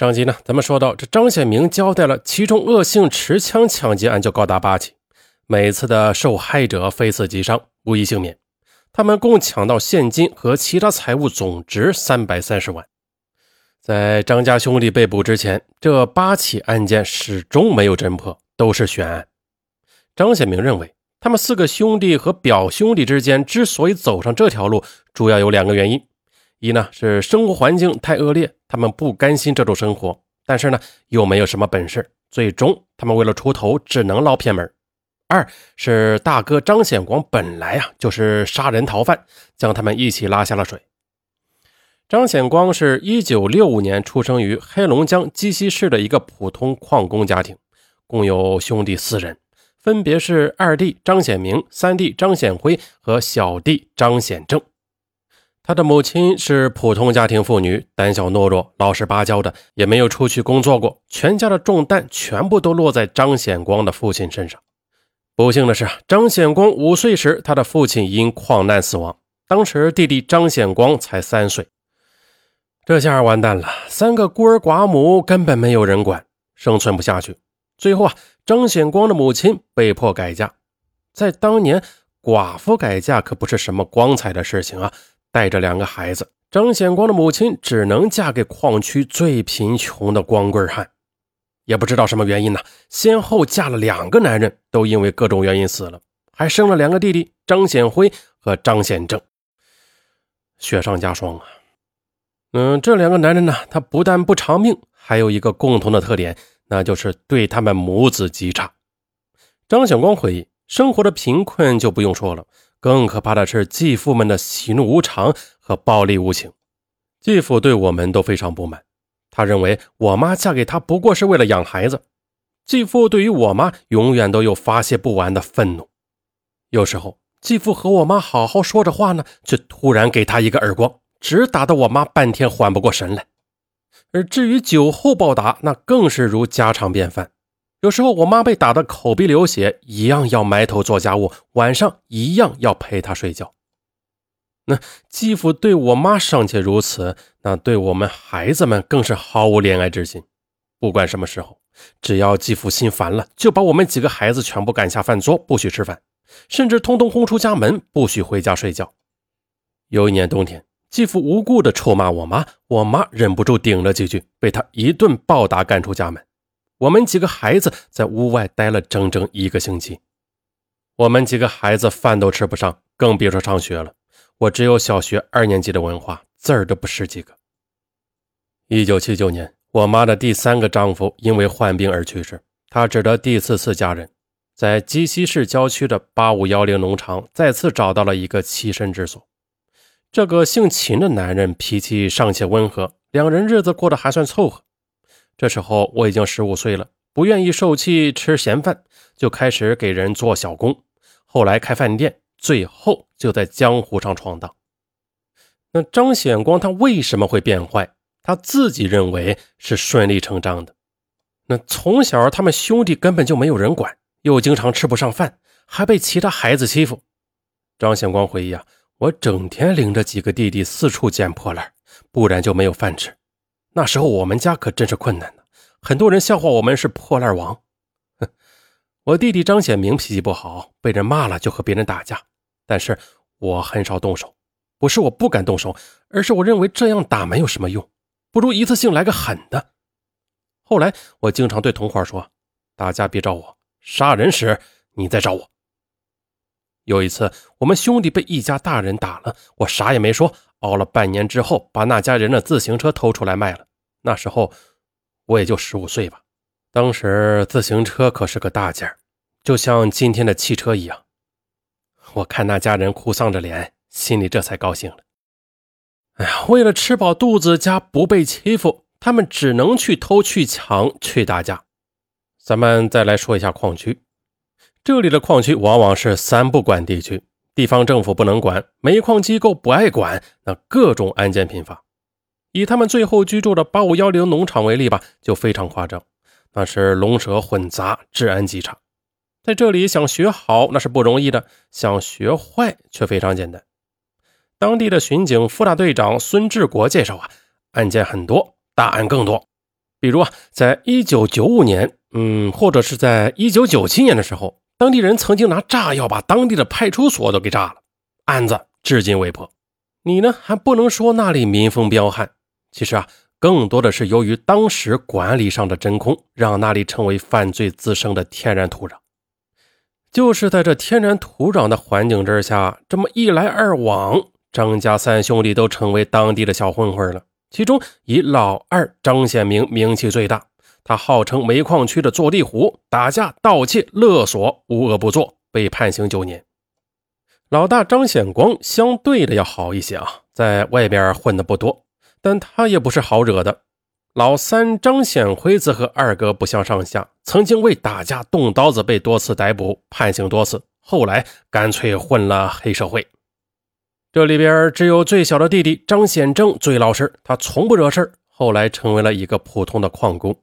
上集呢，咱们说到这张显明交代了其中恶性持枪抢劫案就高达八起，每次的受害者非死即伤，无一幸免。他们共抢到现金和其他财物总值三百三十万。在张家兄弟被捕之前，这八起案件始终没有侦破，都是悬案。张显明认为，他们四个兄弟和表兄弟之间之所以走上这条路，主要有两个原因。一呢是生活环境太恶劣，他们不甘心这种生活，但是呢又没有什么本事，最终他们为了出头只能捞偏门。二是大哥张显光本来啊就是杀人逃犯，将他们一起拉下了水。张显光是一九六五年出生于黑龙江鸡西市的一个普通矿工家庭，共有兄弟四人，分别是二弟张显明、三弟张显辉和小弟张显正。他的母亲是普通家庭妇女，胆小懦弱，老实巴交的，也没有出去工作过。全家的重担全部都落在张显光的父亲身上。不幸的是，张显光五岁时，他的父亲因矿难死亡。当时弟弟张显光才三岁。这下完蛋了，三个孤儿寡母根本没有人管，生存不下去。最后啊，张显光的母亲被迫改嫁。在当年，寡妇改嫁可不是什么光彩的事情啊。带着两个孩子，张显光的母亲只能嫁给矿区最贫穷的光棍汉。也不知道什么原因呢，先后嫁了两个男人，都因为各种原因死了，还生了两个弟弟张显辉和张显正。雪上加霜啊！嗯，这两个男人呢，他不但不偿命，还有一个共同的特点，那就是对他们母子极差。张显光回忆，生活的贫困就不用说了。更可怕的是，继父们的喜怒无常和暴力无情。继父对我们都非常不满，他认为我妈嫁给他不过是为了养孩子。继父对于我妈永远都有发泄不完的愤怒。有时候，继父和我妈好好说着话呢，却突然给他一个耳光，直打得我妈半天缓不过神来。而至于酒后暴打，那更是如家常便饭。有时候我妈被打得口鼻流血，一样要埋头做家务，晚上一样要陪她睡觉。那继父对我妈尚且如此，那对我们孩子们更是毫无怜爱之心。不管什么时候，只要继父心烦了，就把我们几个孩子全部赶下饭桌，不许吃饭，甚至通通轰出家门，不许回家睡觉。有一年冬天，继父无故的臭骂我妈，我妈忍不住顶了几句，被他一顿暴打，赶出家门。我们几个孩子在屋外待了整整一个星期，我们几个孩子饭都吃不上，更别说上学了。我只有小学二年级的文化，字儿都不识几个。一九七九年，我妈的第三个丈夫因为患病而去世，她只得第四次嫁人，在鸡西市郊区的八五幺零农场再次找到了一个栖身之所。这个姓秦的男人脾气尚且温和，两人日子过得还算凑合。这时候我已经十五岁了，不愿意受气吃闲饭，就开始给人做小工，后来开饭店，最后就在江湖上闯荡。那张显光他为什么会变坏？他自己认为是顺理成章的。那从小他们兄弟根本就没有人管，又经常吃不上饭，还被其他孩子欺负。张显光回忆啊，我整天领着几个弟弟四处捡破烂，不然就没有饭吃。那时候我们家可真是困难呢，很多人笑话我们是破烂王。哼，我弟弟张显明脾气不好，被人骂了就和别人打架，但是我很少动手，不是我不敢动手，而是我认为这样打没有什么用，不如一次性来个狠的。后来我经常对同伙说：“大家别找我，杀人时你再找我。”有一次我们兄弟被一家大人打了，我啥也没说。熬了半年之后，把那家人的自行车偷出来卖了。那时候我也就十五岁吧。当时自行车可是个大件就像今天的汽车一样。我看那家人哭丧着脸，心里这才高兴了。哎呀，为了吃饱肚子加不被欺负，他们只能去偷去抢去打架。咱们再来说一下矿区，这里的矿区往往是三不管地区。地方政府不能管，煤矿机构不爱管，那各种案件频发。以他们最后居住的八五幺零农场为例吧，就非常夸张，那是龙蛇混杂，治安极差。在这里想学好那是不容易的，想学坏却非常简单。当地的巡警副大队长孙志国介绍啊，案件很多，大案更多。比如啊，在一九九五年，嗯，或者是在一九九七年的时候，当地人曾经拿炸药把当地的派出所都给炸了，案子至今未破。你呢，还不能说那里民风彪悍，其实啊，更多的是由于当时管理上的真空，让那里成为犯罪滋生的天然土壤。就是在这天然土壤的环境之下，这么一来二往，张家三兄弟都成为当地的小混混了。其中以老二张显明名气最大，他号称煤矿区的坐地虎，打架、盗窃、勒索，无恶不作，被判刑九年。老大张显光相对的要好一些啊，在外边混的不多，但他也不是好惹的。老三张显辉则和二哥不相上下，曾经为打架动刀子被多次逮捕，判刑多次，后来干脆混了黑社会。这里边只有最小的弟弟张显正最老实，他从不惹事后来成为了一个普通的矿工。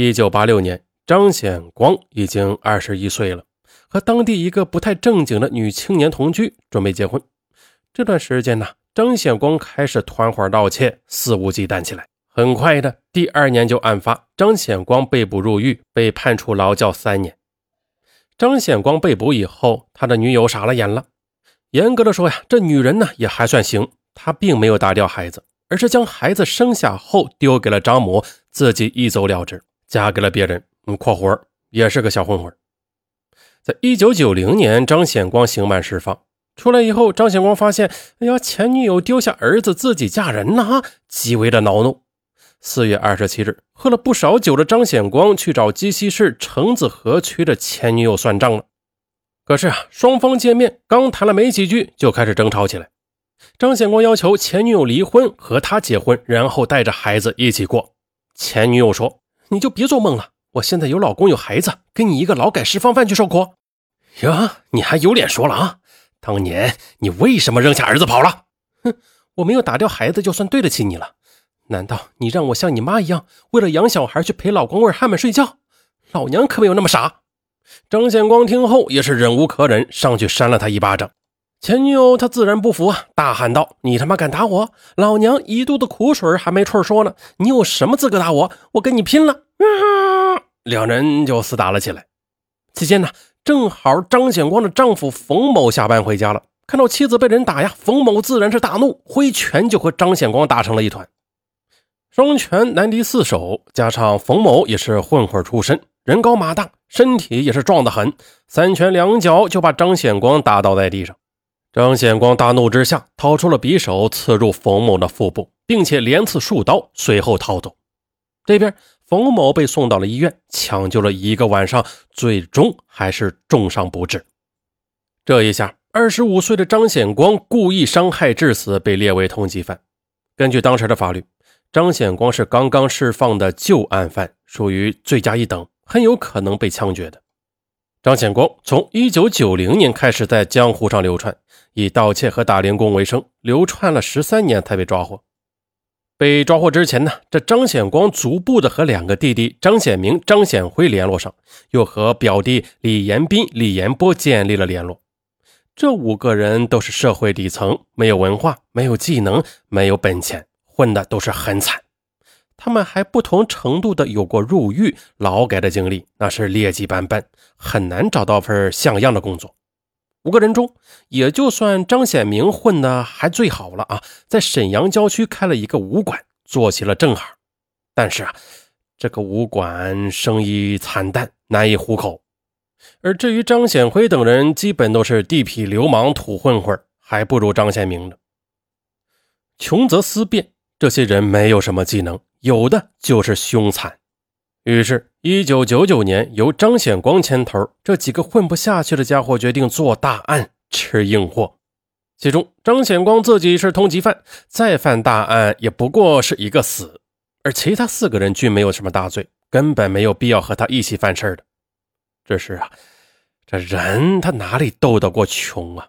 一九八六年，张显光已经二十一岁了，和当地一个不太正经的女青年同居，准备结婚。这段时间呢，张显光开始团伙盗窃，肆无忌惮起来。很快的，第二年就案发，张显光被捕入狱，被判处劳教三年。张显光被捕以后，他的女友傻了眼了。严格的说呀，这女人呢也还算行，她并没有打掉孩子，而是将孩子生下后丢给了张母，自己一走了之，嫁给了别人。嗯，括弧也是个小混混。在一九九零年，张显光刑满释放出来以后，张显光发现，哎呀，前女友丢下儿子自己嫁人了哈，极为的恼怒。四月二十七日，喝了不少酒的张显光去找鸡西市城子河区的前女友算账了。可是啊，双方见面刚谈了没几句，就开始争吵起来。张显光要求前女友离婚，和他结婚，然后带着孩子一起过。前女友说：“你就别做梦了，我现在有老公有孩子，跟你一个劳改释放犯去受苦。”呀，你还有脸说了啊？当年你为什么扔下儿子跑了？哼，我没有打掉孩子，就算对得起你了。难道你让我像你妈一样，为了养小孩去陪老光棍汉们睡觉？老娘可没有那么傻。张显光听后也是忍无可忍，上去扇了他一巴掌。前女友她自然不服啊，大喊道：“你他妈敢打我！老娘一肚子苦水还没处说呢，你有什么资格打我？我跟你拼了！”啊！两人就厮打了起来。期间呢，正好张显光的丈夫冯某下班回家了，看到妻子被人打呀，冯某自然是大怒，挥拳就和张显光打成了一团。双拳难敌四手，加上冯某也是混混出身。人高马大，身体也是壮得很，三拳两脚就把张显光打倒在地上。张显光大怒之下，掏出了匕首刺入冯某的腹部，并且连刺数刀，随后逃走。这边冯某被送到了医院，抢救了一个晚上，最终还是重伤不治。这一下，二十五岁的张显光故意伤害致死，被列为通缉犯。根据当时的法律，张显光是刚刚释放的旧案犯，属于罪加一等。很有可能被枪决的。张显光从一九九零年开始在江湖上流窜，以盗窃和打零工为生，流窜了十三年才被抓获。被抓获之前呢，这张显光逐步的和两个弟弟张显明、张显辉联络上，又和表弟李延斌、李延波建立了联络。这五个人都是社会底层，没有文化，没有技能，没有本钱，混的都是很惨。他们还不同程度的有过入狱、劳改的经历，那是劣迹斑斑，很难找到份像样的工作。五个人中，也就算张显明混的还最好了啊，在沈阳郊区开了一个武馆，做起了正行。但是啊，这个武馆生意惨淡，难以糊口。而至于张显辉等人，基本都是地痞流氓、土混混，还不如张显明呢。穷则思变，这些人没有什么技能。有的就是凶残，于是，一九九九年，由张显光牵头，这几个混不下去的家伙决定做大案，吃硬货。其中，张显光自己是通缉犯，再犯大案也不过是一个死，而其他四个人均没有什么大罪，根本没有必要和他一起犯事的。这是啊，这人他哪里斗得过穷啊？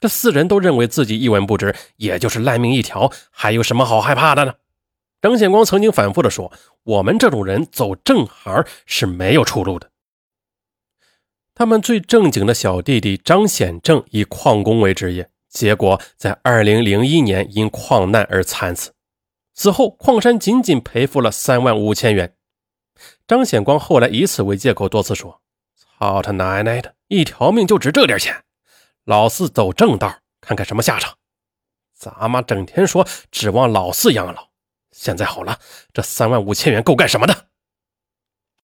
这四人都认为自己一文不值，也就是烂命一条，还有什么好害怕的呢？张显光曾经反复的说：“我们这种人走正行是没有出路的。”他们最正经的小弟弟张显正以矿工为职业，结果在2001年因矿难而惨死。此后，矿山仅仅赔付了三万五千元。张显光后来以此为借口，多次说：“操他奶奶的，一条命就值这点钱，老四走正道，看看什么下场。咱妈整天说指望老四养老，现在好了，这三万五千元够干什么的？”